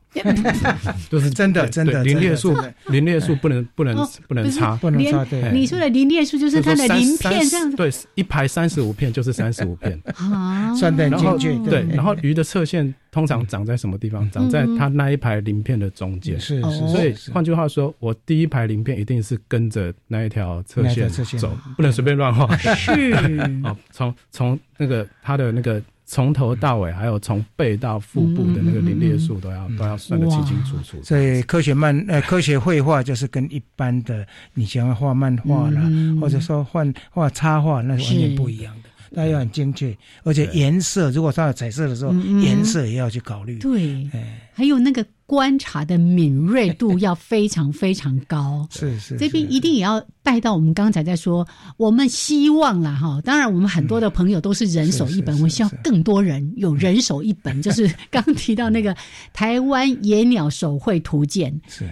(laughs) 就是真的真的林列数，林列数不能不能不能差，不能差。对，你说的林列数就是它的鳞片这样子，对，一排三十五片就是三十五片，(laughs) 算的精确。对，然后鱼的侧线通常长在什么地方？长在它那一排鳞片的中间。是是。所以换句话说，我第一排鳞片一定是跟着那一条侧线走，不能随便乱画。是。(laughs) 哦，从从那个它的那个。从头到尾，还有从背到腹部的那个林列数都要都要算得清清楚楚。所以科学漫呃科学绘画就是跟一般的你想要画漫画啦，或者说画画插画，那是完全不一样的。那要很精确，而且颜色，如果它有彩色的时候，颜色也要去考虑。对，还有那个观察的敏锐度 (laughs) 要非常非常高。是是，这边一定也要带到我们刚才在说，我们希望啦哈，当然我们很多的朋友都是人手一本，我们希望更多人有人手一本，就是刚提到那个 (laughs) 台湾野鸟手绘图鉴。是，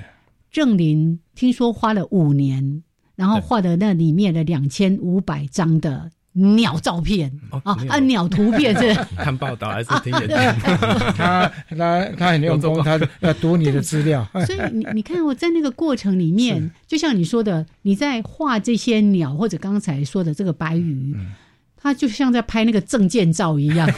郑林听说花了五年，然后画的那里面的两千五百张的。鸟照片啊啊，鸟图片是。(laughs) 看报道还是听演讲？(laughs) 他他他很用功，他要读你的资料。(laughs) 所以你你看我在那个过程里面，就像你说的，你在画这些鸟，或者刚才说的这个白鱼，他就像在拍那个证件照一样，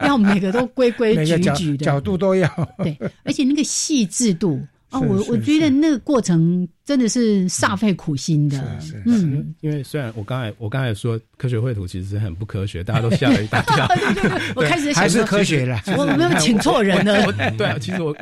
要每个都规规矩矩的，角度都要。对，而且那个细致度。哦，我我觉得那个过程真的是煞费苦心的。是是，嗯，(laughs) 因为虽然我刚才我刚才说科学绘图其实是很不科学，大家都吓了一大跳。(laughs) 我开始还是科学了，我没有 (laughs) 请错人了。对，其实我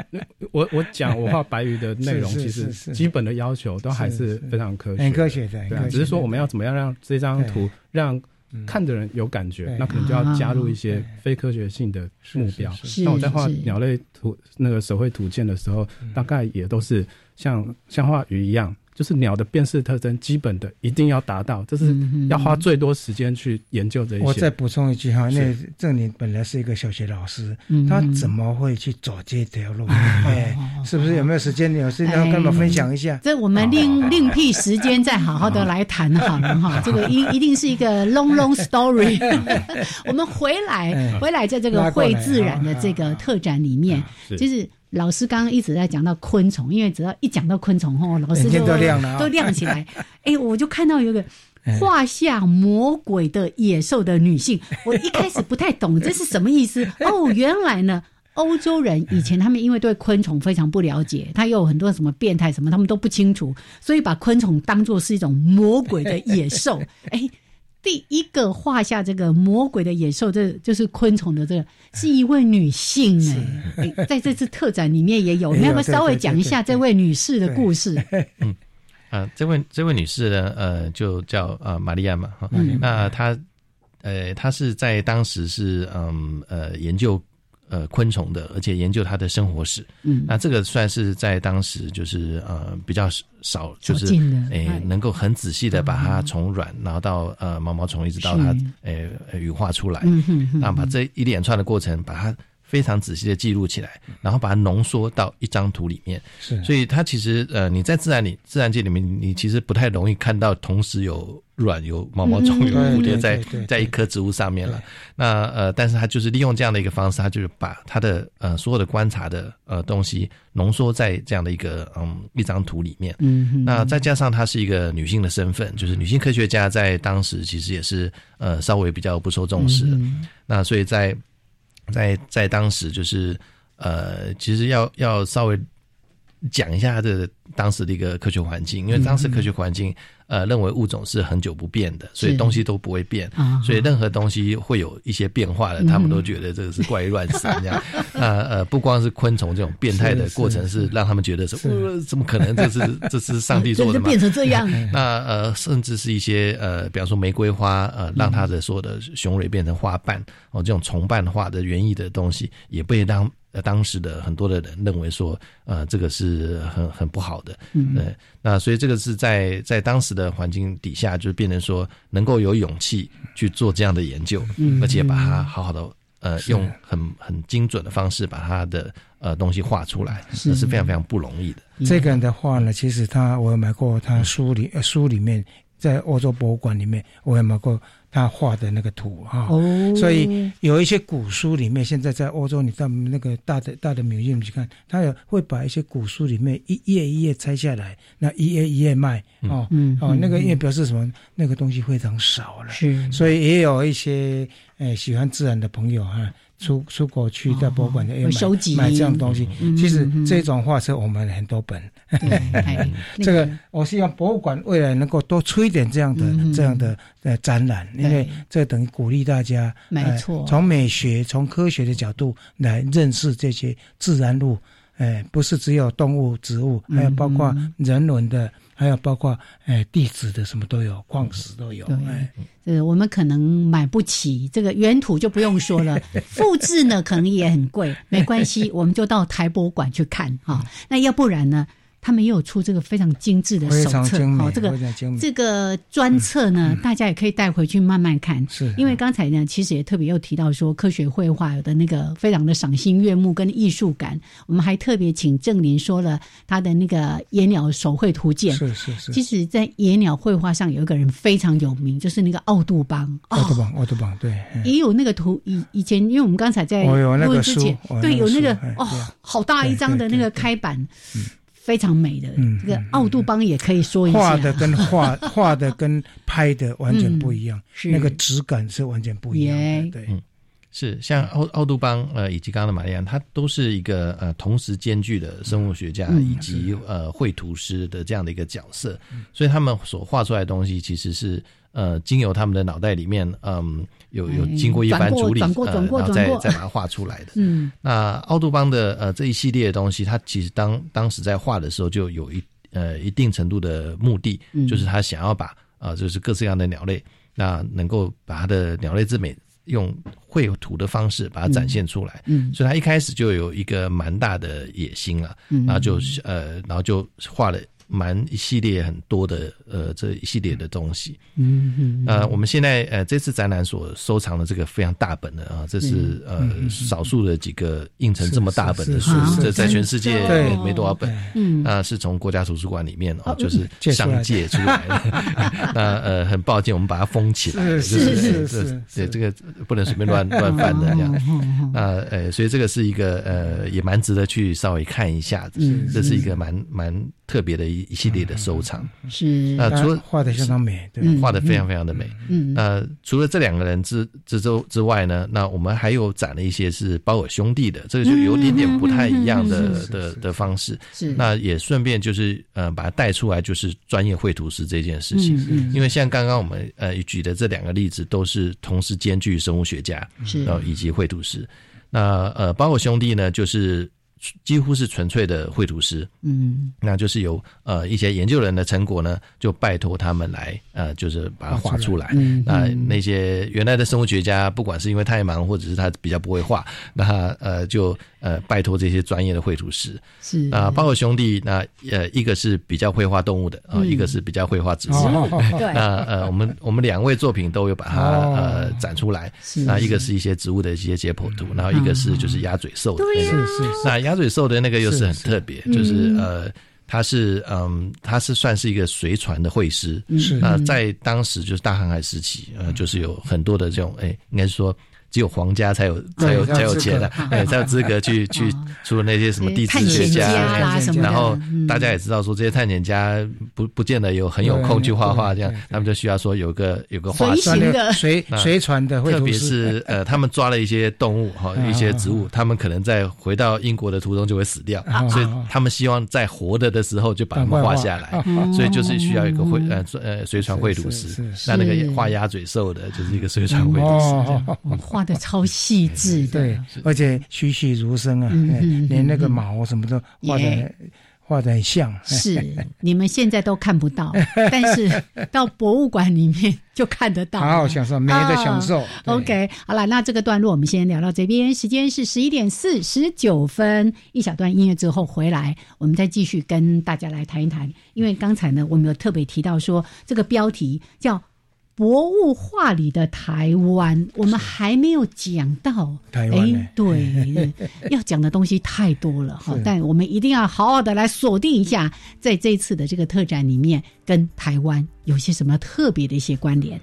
我我讲我画白鱼的内容，其实基本的要求都还是非常科学，很科学的。对，只是说我们要怎么样让这张图让。看的人有感觉，那可能就要加入一些非科学性的目标。那我在画鸟类图那个手绘图鉴的时候，大概也都是像像画鱼一样。就是鸟的辨识特征，基本的一定要达到，这是要花最多时间去研究这些。我再补充一句哈，那郑林本来是一个小学老师，他怎么会去走这条路？(laughs) 哎，是不是有没有时间？有时间要跟我们分享一下。这我们另另辟时间再好好的来谈好了哈。这个一一定是一个 long long story。(laughs) 我们回来回来，在这个会自然的这个特展里面，就是。老师刚刚一直在讲到昆虫，因为只要一讲到昆虫，吼，老师就都亮了，都亮起来。(laughs) 哎，我就看到有个画下魔鬼的野兽的女性，(laughs) 我一开始不太懂这是什么意思。(laughs) 哦，原来呢，欧洲人以前他们因为对昆虫非常不了解，他又有很多什么变态什么，他们都不清楚，所以把昆虫当做是一种魔鬼的野兽。哎。第一个画下这个魔鬼的野兽，这就是昆虫的这个，是一位女性哎，在这次特展里面也有，(laughs) 你要不要稍微讲一下这位女士的故事？嗯，啊，这位这位女士呢，呃，就叫呃玛利亚嘛，哈，那她呃，她是在当时是嗯呃研究。呃，昆虫的，而且研究它的生活史，嗯，那这个算是在当时就是呃比较少，就是诶能够很仔细的把它从卵，然后到呃毛毛虫，一直到它诶羽化出来，然后把这一连串的过程把它非常仔细的记录起来，然后把它浓缩到一张图里面，是，所以它其实呃你在自然里自然界里面，你其实不太容易看到同时有。卵有毛毛虫有蝴蝶在在一棵植物上面了，那呃，但是他就是利用这样的一个方式，他就是把他的呃所有的观察的呃东西浓缩在这样的一个嗯一张图里面。嗯，那再加上她是一个女性的身份，就是女性科学家，在当时其实也是呃稍微比较不受重视。那所以在在在当时就是呃，其实要要稍微。讲一下这当时的一个科学环境，因为当时科学环境呃认为物种是很久不变的，所以东西都不会变，所以任何东西会有一些变化的，他们都觉得这个是怪异乱神这样。那 (laughs) 呃不光是昆虫这种变态的过程是让他们觉得是呃怎么可能这是这是上帝 (laughs) 做的吗？变成这样？(laughs) 那呃甚至是一些呃比方说玫瑰花呃让它的所有的雄蕊变成花瓣哦这种重瓣化的园艺的东西也被让。呃，当时的很多的人认为说，呃，这个是很很不好的，嗯，对，那所以这个是在在当时的环境底下，就变成说能够有勇气去做这样的研究，嗯，而且把它好好的呃用很很精准的方式把它的呃东西画出来，是是非常非常不容易的。这个人的话呢，其实他我买过他书里书里面，在欧洲博物馆里面我也买过。他画的那个图哈，所以有一些古书里面，现在在欧洲，你到那个大的大的名院去看，他有会把一些古书里面一页一页拆下来，那一页一页卖哦，哦，那个因为表示什么？那个东西非常少了，是，所以也有一些诶喜欢自然的朋友哈。出出国去在博物馆里收集买这样东西，其实这种画册我们很多本。(laughs) 这个我希望博物馆未来能够多出一点这样的这样的呃展览，因为这等于鼓励大家，没错，从美学、从科学的角度来认识这些自然物。哎，不是只有动物、植物，还有包括人文的。还有包括哎地质的什么都有，矿石都有。对，呃，我们可能买不起这个原土就不用说了，(laughs) 复制呢可能也很贵，没关系，我们就到台博馆去看哈。那要不然呢？他们也有出这个非常精致的手册，好，这个这个专册呢，大家也可以带回去慢慢看。是，因为刚才呢，其实也特别又提到说，科学绘画有的那个非常的赏心悦目跟艺术感。我们还特别请郑林说了他的那个野鸟手绘图鉴。是是是。其实，在野鸟绘画上有一个人非常有名，就是那个奥杜邦。奥杜邦，奥杜邦，对。也有那个图，以以前，因为我们刚才在录之前，对，有那个哦，好大一张的那个开版。非常美的，这个奥杜邦也可以说一下，画的跟画画的跟拍的完全不一样，是。那个质感是完全不一样的。对，是像奥奥杜邦呃以及刚刚的玛丽安，他都是一个呃同时兼具的生物学家以及呃绘图师的这样的一个角色，所以他们所画出来的东西其实是呃经由他们的脑袋里面嗯。有有经过一番处理，呃，然后再再把它画出来的。(laughs) 嗯，那奥杜邦的呃这一系列的东西，他其实当当时在画的时候，就有一呃一定程度的目的，就是他想要把啊，就是各式各样的鸟类，那能够把它的鸟类之美用绘图的方式把它展现出来。嗯，所以他一开始就有一个蛮大的野心了，嗯然后就呃，然后就画了。蛮一系列很多的呃这一系列的东西，嗯嗯呃我们现在呃这次展览所收藏的这个非常大本的啊，这是呃少数的几个印成这么大本的书，这在全世界没多少本，嗯那是从国家图书馆里面哦就是上借出来的，(laughs) 那呃很抱歉我们把它封起来，是是是，对这个不能随便乱 (laughs) 乱翻的这样，那呃所以这个是一个呃也蛮值得去稍微看一下子，这是一个蛮蛮特别的。一一系列的收藏是啊，除了画的相当美，对，画的非常非常的美。嗯，那，除了这两个人之之周之外呢，那我们还有展了一些是包尔兄弟的，这个就有点点不太一样的的的方式。是，那也顺便就是呃，把它带出来，就是专业绘图师这件事情。嗯，因为像刚刚我们呃举的这两个例子，都是同时兼具生物学家，是，然后以及绘图师。那呃，包尔兄弟呢，就是。几乎是纯粹的绘图师，嗯，那就是由呃一些研究人的成果呢，就拜托他们来呃，就是把它画出来。那那些原来的生物学家，不管是因为太忙，或者是他比较不会画，那呃就。呃，拜托这些专业的绘图师是啊，包括兄弟，那呃，一个是比较会画动物的啊，一个是比较会画植物。(laughs) 对，那呃，我们我们两位作品都有把它呃展出来。是啊，一个是一些植物的一些解剖图，然后一个是就是鸭嘴兽。对是是。那鸭嘴兽的那个又是很特别，就是呃，他是嗯，他是算是一个随船的会师。是。那在当时就是大航海时期，呃，就是有很多的这种，哎，应该是说。只有皇家才有才有才有钱的，哎，才有资格去去出那些什么地质学家然后大家也知道说这些探险家不不见得有很有空去画画，这样他们就需要说有个有个画师的。随随船的，特别是呃，他们抓了一些动物哈，一些植物，他们可能在回到英国的途中就会死掉，所以他们希望在活着的时候就把他们画下来，所以就是需要一个绘呃呃随船绘图师，那那个画鸭嘴兽的就是一个随船绘图师，画的超细致，对，而且栩栩如生啊，连那个毛什么都画的。画的很像，是你们现在都看不到，(laughs) 但是到博物馆里面就看得到，好好享受美的享受。OK，好了，那这个段落我们先聊到这边，时间是十一点四十九分，一小段音乐之后回来，我们再继续跟大家来谈一谈。因为刚才呢，我们有特别提到说，这个标题叫。博物画里的台湾，我们还没有讲到。台湾，对，(laughs) 要讲的东西太多了哈，但我们一定要好好的来锁定一下，在这次的这个特展里面，跟台湾有些什么特别的一些关联。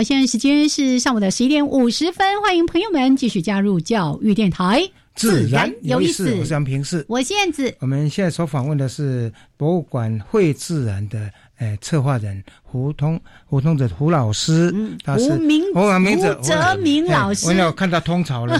好，现在时间是上午的十一点五十分，欢迎朋友们继续加入教育电台，自然有意思。我是杨平是，我是燕子。我们现在所访问的是博物馆会自然的。呃，策划人胡通胡通的胡老师，他是胡明胡明哲明老师。我有看到通潮了，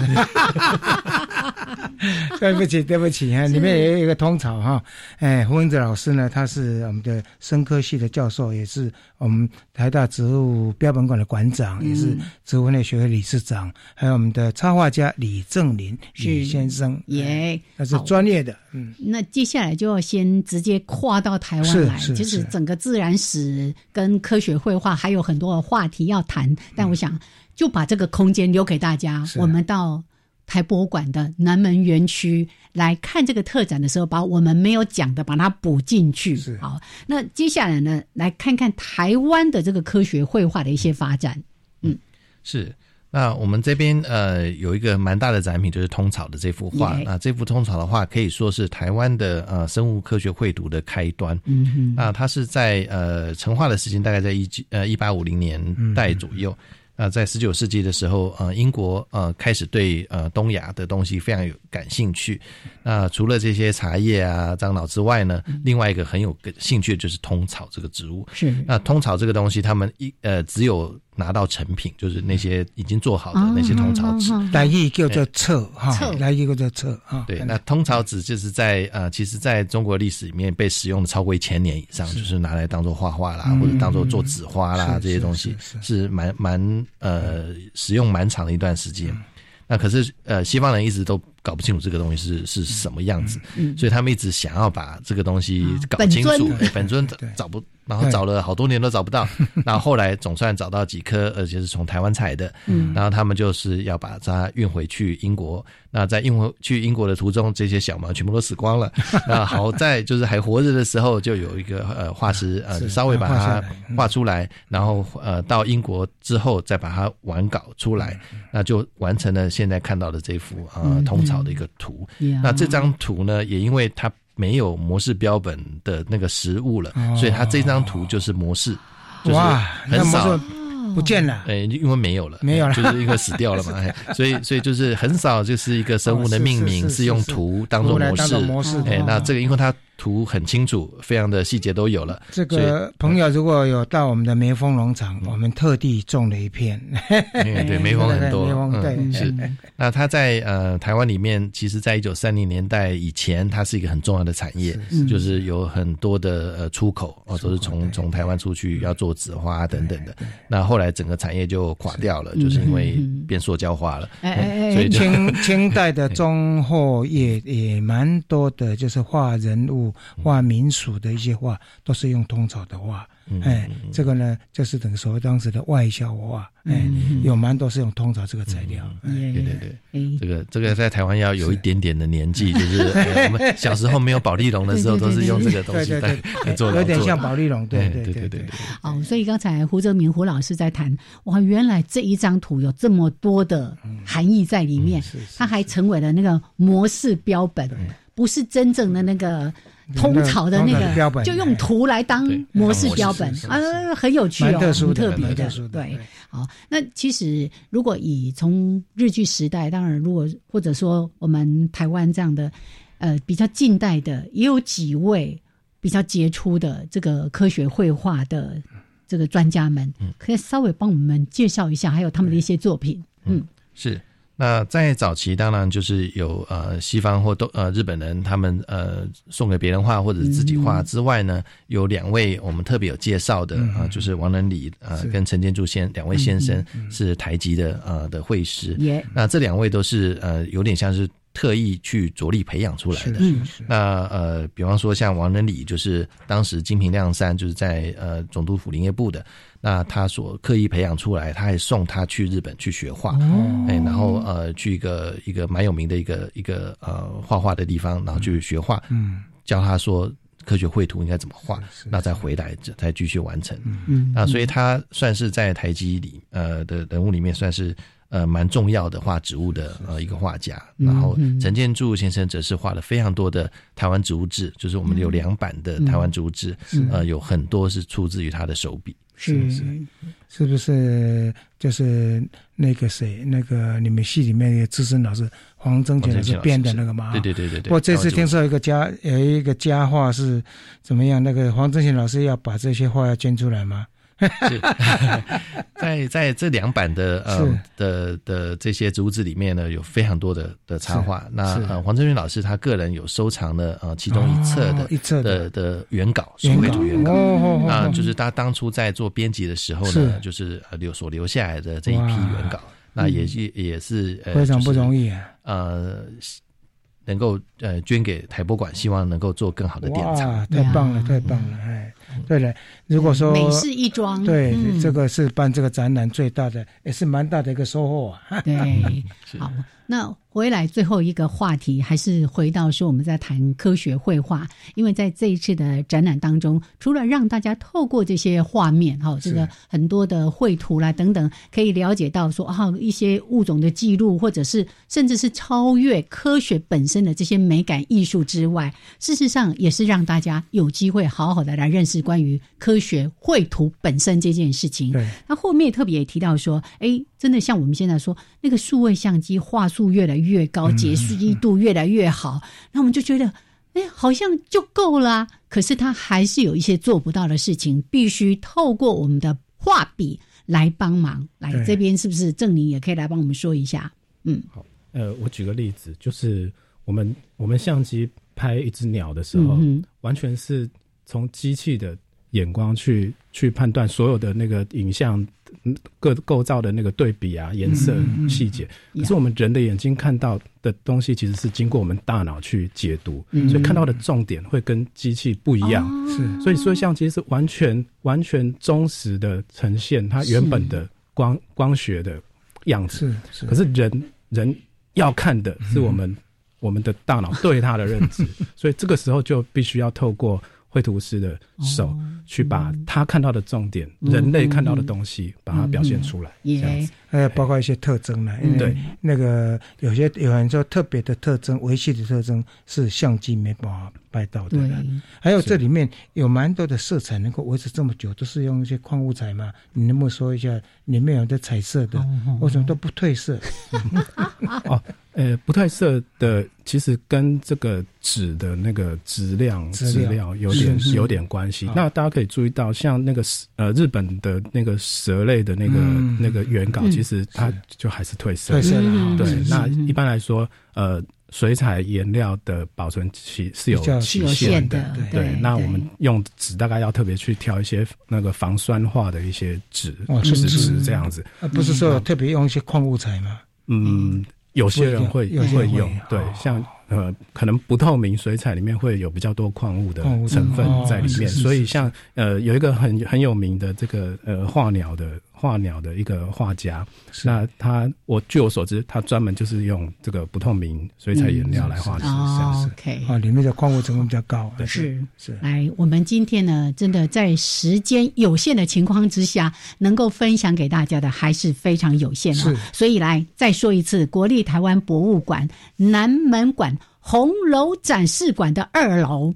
(laughs) (laughs) 对不起对不起 (laughs) 哈，里面也有一个通草哈。哎，胡文子老师呢，他是我们的生科系的教授，也是我们台大植物标本馆的馆长，也是植物类学会理事长，还有我们的插画家李正林李先生，耶，他是专业的。嗯，那接下来就要先直接跨到台湾来，就是整个自然史跟科学绘画还有很多的话题要谈。但我想就把这个空间留给大家，我们到台博物馆的南门园区来看这个特展的时候，把我们没有讲的把它补进去。好，那接下来呢，来看看台湾的这个科学绘画的一些发展。嗯，是。那我们这边呃有一个蛮大的展品，就是通草的这幅画。那这幅通草的画可以说是台湾的呃生物科学绘图的开端。嗯哼，那它是在呃成画的时间大概在一呃一八五零年代左右。那在十九世纪的时候，呃，英国呃开始对呃东亚的东西非常有感兴趣。那除了这些茶叶啊、樟脑之外呢，另外一个很有兴趣的就是通草这个植物。是那通草这个东西，他们一呃只有。拿到成品就是那些已经做好的那些通草纸，来一个叫做册哈，来一个叫册哈。对，那通草纸就是在呃，其实在中国历史里面被使用的超过一千年以上，就是拿来当做画画啦，或者当做做纸花啦这些东西，是蛮蛮呃使用蛮长的一段时间。那可是呃，西方人一直都搞不清楚这个东西是是什么样子，所以他们一直想要把这个东西搞清楚。本尊找不。然后找了好多年都找不到，(laughs) 然后后来总算找到几颗，而且是从台湾采的。嗯，然后他们就是要把它运回去英国。那在运回去英国的途中，这些小毛全部都死光了。(laughs) 那好在就是还活着的时候，就有一个呃化石呃稍微把它画出来，然后呃到英国之后再把它完稿出来，那就完成了现在看到的这幅呃通草的一个图。那这张图呢，也因为它。没有模式标本的那个实物了，所以它这张图就是模式，就是很少。不见了，哎，因为没有了，没有了，就是因为死掉了嘛，(laughs) 所以所以就是很少就是一个生物的命名是用图当做模式，哎，那这个因为它。图很清楚，非常的细节都有了。这个朋友如果有到我们的梅峰农场，我们特地种了一片。对，(laughs) 梅峰很多，对，是。那它在呃台湾里面，其实在一九三零年代以前，它是一个很重要的产业，就是有很多的呃出口哦，都是从从台湾出去要做纸花等等的。那后来整个产业就垮掉了，就是因为变塑胶化了。所以清 (laughs) 清代的中后也也蛮多的，就是画人物。画民俗的一些画都是用通草的画，哎，这个呢就是等于说当时的外销画，哎，有蛮多是用通草这个材料。对对对，这个这个在台湾要有一点点的年纪，就是 (laughs) 我们小时候没有保利龙的时候，都是用这个东西在做，有点像保利龙。对对对对对。哦，所以刚才胡泽明胡老师在谈，哇，原来这一张图有这么多的含义在里面，它还成为了那个模式标本，不是真正的那个。通草的那个，就用图来当模式标本啊，很有趣哦，很特别的。对，好，那其实如果以从日剧时代，当然如果或者说我们台湾这样的呃比较近代的，也有几位比较杰出的这个科学绘画的这个专家们，可以稍微帮我们介绍一下，还有他们的一些作品。嗯，是。那在早期，当然就是有呃西方或都呃日本人他们呃送给别人画或者自己画之外呢，有两位我们特别有介绍的啊，就是王仁礼呃跟陈建柱先两位先生是台籍的呃的绘师。那这两位都是呃有点像是特意去着力培养出来的。那呃，比方说像王仁礼，就是当时金平亮山就是在呃总督府林业部的。那他所刻意培养出来，他还送他去日本去学画，哎，然后呃去一个一个蛮有名的一个一个呃画画的地方，然后去学画，嗯，教他说科学绘图应该怎么画，那再回来再继续完成，嗯，那，所以他算是在台积里呃的人物里面算是呃蛮重要的画植物的呃一个画家，然后陈建柱先生则是画了非常多的台湾植物志，就是我们有两版的台湾植物志，呃，有很多是出自于他的手笔。是是，是不是就是那个谁，那个你们系里面的资深老师黄增全老师编的那个吗？对对对对对。我这次听说一个家有一个家话是怎么样？那个黄增全老师要把这些画要捐出来吗？是，(laughs) 在在这两版的呃的的这些竹子里面呢，有非常多的的插画。那呃，黄正云老师他个人有收藏了呃其中一册的一册的的原稿，所谓的原稿那，就是他当初在做编辑的时候呢，就是留所留下来的这一批原稿，那也也也是呃非常不容易啊。呃。能够呃捐给台博馆，希望能够做更好的典藏。太棒了，太棒了！哎，对了，如果说对，这个是办这个展览最大的，也是蛮大的一个收获啊。对，(laughs) 好。那回来最后一个话题，还是回到说我们在谈科学绘画，因为在这一次的展览当中，除了让大家透过这些画面哈，这个很多的绘图啦等等，可以了解到说啊一些物种的记录，或者是甚至是超越科学本身的这些美感艺术之外，事实上也是让大家有机会好好的来认识关于科学绘图本身这件事情。对，那后面特别也提到说，哎。真的像我们现在说，那个数位相机画素越来越高，解析度越来越好，那我们就觉得，哎，好像就够了。可是它还是有一些做不到的事情，必须透过我们的画笔来帮忙。来这边是不是郑宁也可以来帮我们说一下？嗯，好，呃，我举个例子，就是我们我们相机拍一只鸟的时候，完全是从机器的眼光去去判断所有的那个影像。各构造的那个对比啊，颜色细节，可是我们人的眼睛看到的东西，其实是经过我们大脑去解读，所以看到的重点会跟机器不一样。是，所以说相机是完全完全忠实的呈现它原本的光光学的样子。是，可是人人要看的是我们我们的大脑对它的认知，(laughs) 所以这个时候就必须要透过。绘图师的手，去把他看到的重点，人类看到的东西，把它表现出来。这样子，还有包括一些特征呢。对，那个有些有人说特别的特征，维系的特征是相机没办法拍到的。还有这里面有蛮多的色彩能够维持这么久，都是用一些矿物彩嘛？你能不能说一下里面有的彩色的，为什么都不褪色？(laughs) 哦。呃，不褪色的其实跟这个纸的那个质量、质量有点有点关系。那大家可以注意到，像那个呃日本的那个蛇类的那个那个原稿，其实它就还是褪色。褪色的，对。那一般来说，呃，水彩颜料的保存期是有期限的。对。那我们用纸，大概要特别去挑一些那个防酸化的一些纸，纸纸这样子。不是说特别用一些矿物材吗？嗯。有些人会会用，对，像呃，可能不透明水彩里面会有比较多矿物的成分在里面，所以像呃，有一个很很有名的这个呃画鸟的。画鸟的一个画家，那他我据我所知，他专门就是用这个不透明水彩颜料来画的。哦，OK，啊，里面的矿物成分比较高。是是，来，我们今天呢，真的在时间有限的情况之下，能够分享给大家的还是非常有限的。所以来再说一次，国立台湾博物馆南门馆红楼展示馆的二楼，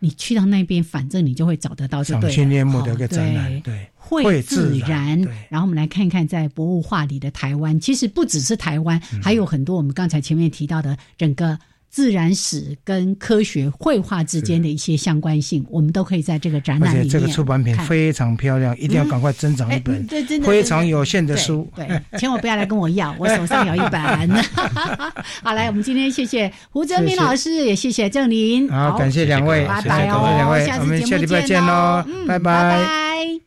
你去到那边，反正你就会找得到。赏心悦目的一个展览，对。会自然，然后我们来看看在博物画里的台湾，其实不只是台湾，还有很多我们刚才前面提到的整个。自然史跟科学绘画之间的一些相关性，我们都可以在这个展览里面。而且这个出版品非常漂亮，一定要赶快珍藏一本。对，真的非常有限的书。对，千万不要来跟我要，我手上有一本。好，来，我们今天谢谢胡哲明老师，也谢谢郑林。好，感谢两位，拜拜哦，两位，我们下礼拜见喽，拜拜。